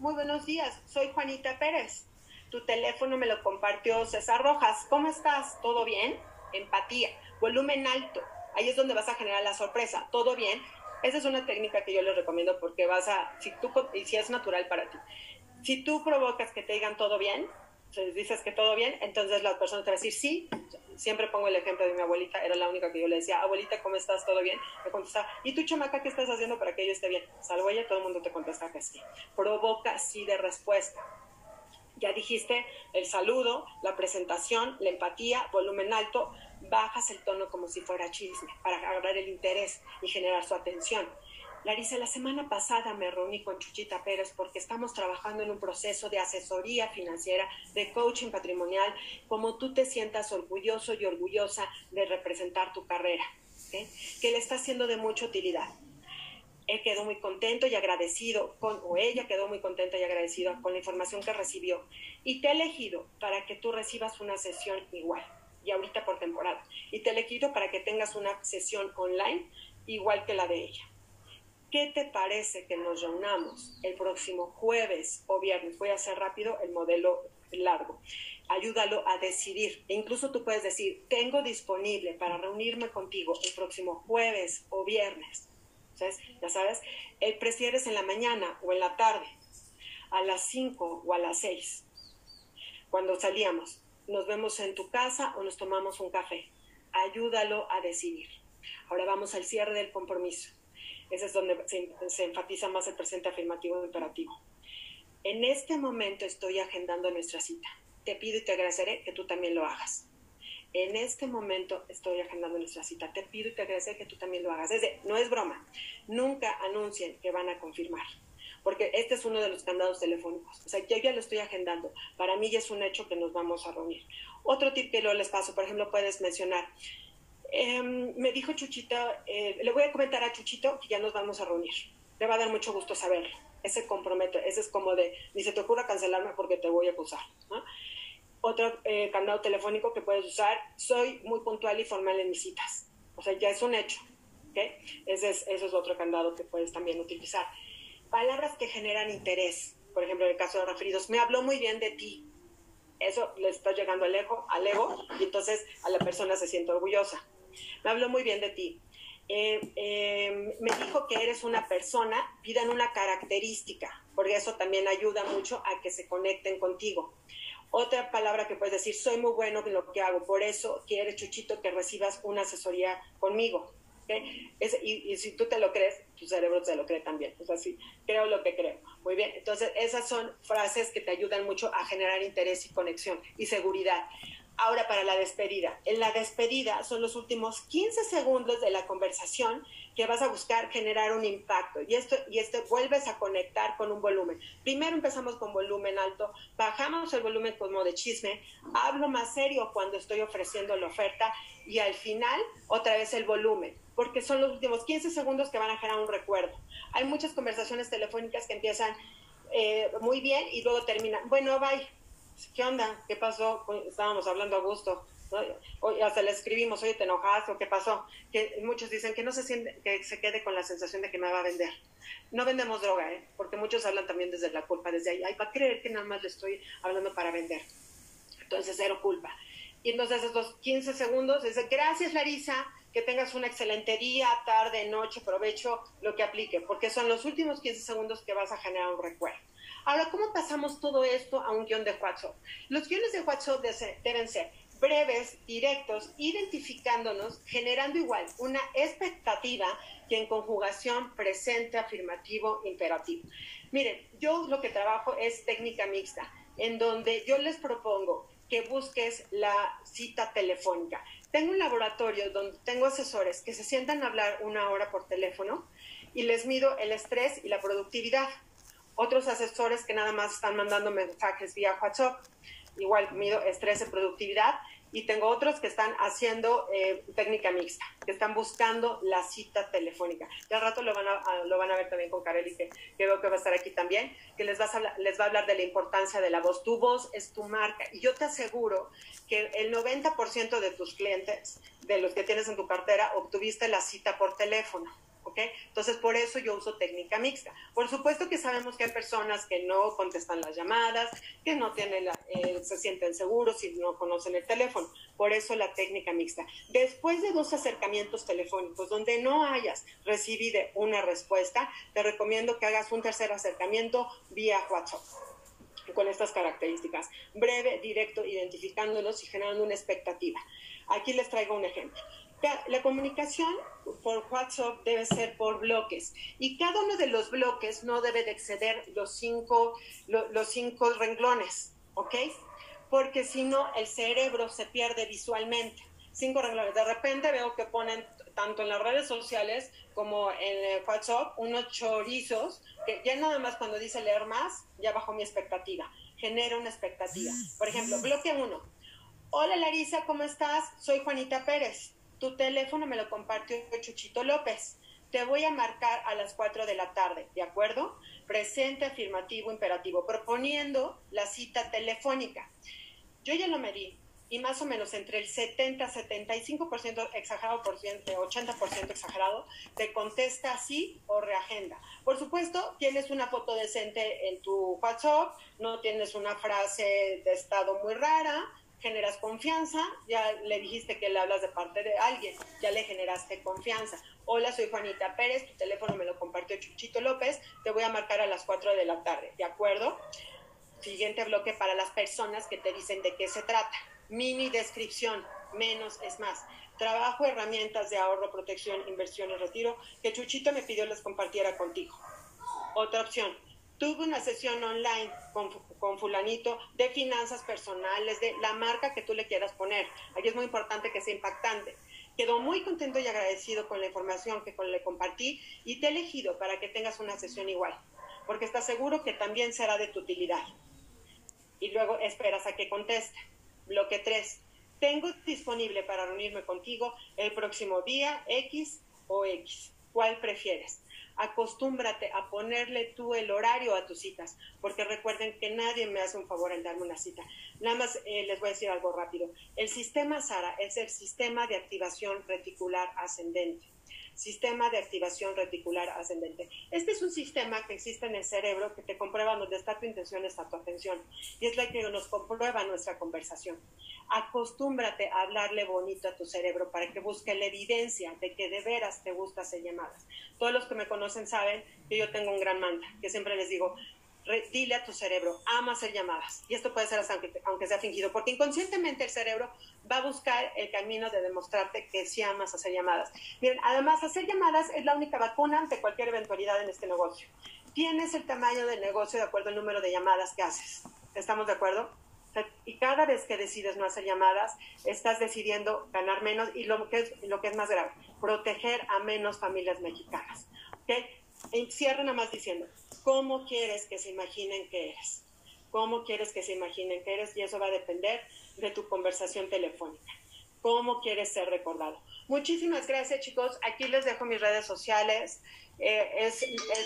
muy buenos días, soy Juanita Pérez. Tu teléfono me lo compartió César Rojas. ¿Cómo estás? ¿Todo bien? Empatía, volumen alto. Ahí es donde vas a generar la sorpresa. ¿Todo bien? Esa es una técnica que yo les recomiendo porque vas a, si tú, y si es natural para ti, si tú provocas que te digan todo bien, dices que todo bien, entonces la persona te va a decir sí. Siempre pongo el ejemplo de mi abuelita, era la única que yo le decía, abuelita, ¿cómo estás? ¿Todo bien? Me contestaba, ¿y tú, chamaca, qué estás haciendo para que yo esté bien? Salvo ella, todo el mundo te contesta que sí. Provoca sí de respuesta. Ya dijiste el saludo, la presentación, la empatía, volumen alto, bajas el tono como si fuera chisme para agarrar el interés y generar su atención. Larisa, la semana pasada me reuní con Chuchita Pérez porque estamos trabajando en un proceso de asesoría financiera, de coaching patrimonial, como tú te sientas orgulloso y orgullosa de representar tu carrera, que le está haciendo de mucha utilidad. Él quedó muy contento y agradecido, con, o ella quedó muy contenta y agradecida con la información que recibió. Y te he elegido para que tú recibas una sesión igual, y ahorita por temporada. Y te he elegido para que tengas una sesión online igual que la de ella. ¿Qué te parece que nos reunamos el próximo jueves o viernes? Voy a hacer rápido el modelo largo. Ayúdalo a decidir. E incluso tú puedes decir, tengo disponible para reunirme contigo el próximo jueves o viernes. Ya sabes, el prefieres en la mañana o en la tarde, a las 5 o a las 6, cuando salíamos. Nos vemos en tu casa o nos tomamos un café. Ayúdalo a decidir. Ahora vamos al cierre del compromiso ese es donde se, enfatiza más el presente afirmativo imperativo. En este momento estoy agendando nuestra cita. Te pido y te agradeceré que tú también lo hagas. En este momento estoy agendando nuestra cita. Te pido y te agradeceré que tú también lo hagas. Desde, no es broma. Nunca anuncien que van a confirmar. Porque este es uno de los candados telefónicos. O sea, yo ya lo estoy agendando. Para mí ya es un hecho que nos vamos a reunir. Otro tip que luego les paso, por ejemplo, puedes mencionar, Em, me dijo Chuchito, eh, le voy a comentar a Chuchito que ya nos vamos a reunir. Le va a dar mucho gusto saberlo. Ese comprometo, ese es como de, ni se te ocurra cancelarme porque te voy a acusar. Otro eh, candado telefónico que puedes usar, soy muy puntual y formal en mis citas. O sea, ya es un hecho. Ese es, eso es otro candado que puedes también utilizar. Palabras que generan interés. Por ejemplo, en el caso de referidos, me habló muy bien de ti. Eso le está llegando al ego, al ego y entonces a la persona se siente orgullosa me habló muy bien de ti. Eh, eh, me dijo que eres una persona, pidan una característica, porque eso también ayuda mucho a que se conecten contigo. Otra palabra que puedes decir, soy muy bueno en lo que hago, por eso quieres, Chuchito, que recibas una asesoría conmigo. y, si tú te lo crees, tu cerebro te lo cree también. O sea, sí, creo lo que creo. Muy bien, entonces esas son frases que te ayudan mucho a generar interés y conexión y seguridad. Ahora para la despedida. En la despedida son los últimos 15 segundos de la conversación que vas a buscar generar un impacto y esto y esto vuelves a conectar con un volumen. Primero empezamos con volumen alto, bajamos el volumen como de chisme, hablo más serio cuando estoy ofreciendo la oferta y al final otra vez el volumen, porque son los últimos 15 segundos que van a generar un recuerdo. Hay muchas conversaciones telefónicas que empiezan eh, muy bien y luego terminan, bueno, bye ¿qué onda? ¿Qué pasó? Estábamos hablando a gusto. hasta le escribimos, oye, ¿te enojaste o qué pasó? Que muchos dicen que no se siente, que se quede con la sensación de que me va a vender. No vendemos droga, ¿eh? Porque muchos hablan también desde la culpa, desde ahí. Ay, va a creer que nada más le estoy hablando para vender. Entonces, cero culpa. Y entonces estos 15 segundos, dice, gracias Larisa, que tengas un excelente día, tarde, noche, provecho, lo que aplique, porque son los últimos 15 segundos que vas a generar un recuerdo. Ahora, ¿cómo pasamos todo esto a un guion de WhatsApp? Los guiones de WhatsApp deben ser breves, directos, identificándonos, generando igual una expectativa que en conjugación presente, afirmativo, imperativo. Miren, yo lo que trabajo es técnica mixta, en donde yo les propongo que busques la cita telefónica. Tengo un laboratorio donde tengo asesores que se sientan a hablar una hora por teléfono y les mido el estrés y la productividad otros asesores que nada más están mandando mensajes vía WhatsApp, igual mido estrés y productividad, y tengo otros que están haciendo eh, técnica mixta, que están buscando la cita telefónica. Ya al rato lo van a, lo van a ver también con Kareli, que, veo que va a estar aquí también, que les, vas a, les va a hablar de la importancia de la voz. Tu voz es tu marca. Y yo te aseguro que el 90% de tus clientes, de los que tienes en tu cartera, obtuviste la cita por teléfono. Entonces, por eso yo uso técnica mixta. Por supuesto que sabemos que hay personas que no contestan las llamadas, que no tienen eh, se sienten seguros y no conocen el teléfono. Por eso la técnica mixta. Después de dos acercamientos telefónicos donde no hayas recibido una respuesta, te recomiendo que hagas un tercer acercamiento vía WhatsApp con estas características. Breve, directo, identificándolos y generando una expectativa. Aquí les traigo un ejemplo. La comunicación por WhatsApp debe ser por bloques y cada uno de los bloques no debe de exceder los cinco, los cinco renglones, ¿ok? Porque si no, el cerebro se pierde visualmente. Cinco renglones. De repente veo que ponen tanto en las redes sociales como en WhatsApp unos chorizos que ya nada más cuando dice leer más, ya bajo mi expectativa. Genera una expectativa. Por ejemplo, bloque uno. Hola Larisa, ¿cómo estás? Soy Juanita Pérez tu teléfono me lo compartió Chuchito López. Te voy a marcar a las 4 de la tarde, ¿de acuerdo? Presente, afirmativo, imperativo, proponiendo la cita telefónica. Yo ya lo medí y más o menos entre el 70, 75% exagerado, por 80% exagerado, te contesta sí o reagenda. Por supuesto, tienes una foto decente en tu WhatsApp, no tienes una frase de estado muy rara, generas confianza, ya le dijiste que le hablas de parte de alguien, ya le generaste confianza. Hola, soy Juanita Pérez, tu teléfono me lo compartió Chuchito López, te voy a marcar a las 4 de la tarde, ¿de acuerdo? Siguiente bloque para las personas que te dicen de qué se trata. Mini descripción, menos es más. Trabajo, herramientas de ahorro, protección, inversión y retiro que Chuchito me pidió les compartiera contigo. Otra opción, tuve una sesión online con, fulanito de finanzas personales, de la marca que tú le quieras poner. Aquí es muy importante que sea impactante. Quedó muy contento y agradecido con la información que le compartí y te he elegido para que tengas una sesión igual, porque estás seguro que también será de tu utilidad. Y luego esperas a que conteste. Bloque 3. Tengo disponible para reunirme contigo el próximo día X o X. ¿Cuál prefieres? Acostúmbrate a ponerle tú el horario a tus citas, porque recuerden que nadie me hace un favor al darme una cita. Nada más eh, les voy a decir algo rápido. El sistema SARA es el sistema de activación reticular ascendente sistema de activación reticular ascendente. Este es un sistema que existe en el cerebro que te comprueba dónde está tu intención, está tu atención. Y es la que nos comprueba nuestra conversación. Acostúmbrate a hablarle bonito a tu cerebro para que busque la evidencia de que de veras te gusta hacer llamadas. Todos los que me conocen saben que yo tengo un gran manta, que siempre les digo, dile a tu cerebro, ama hacer llamadas. Y esto puede ser aunque, aunque sea fingido, porque inconscientemente el cerebro va a buscar el camino de demostrarte que sí amas hacer llamadas. Miren, además, hacer llamadas es la única vacuna ante cualquier eventualidad en este negocio. Tienes el tamaño del negocio de acuerdo al número de llamadas que haces. ¿Estamos de acuerdo? Y cada vez que decides no hacer llamadas, estás decidiendo ganar menos y lo que es, lo que es más grave, proteger a menos familias mexicanas. ¿Okay? Cierro nada más diciendo, ¿cómo quieres que se imaginen que eres? ¿Cómo quieres que se imaginen que eres? Y eso va a depender de tu conversación telefónica. ¿Cómo quieres ser recordado? Muchísimas gracias, chicos. Aquí les dejo mis redes sociales. Eh, es,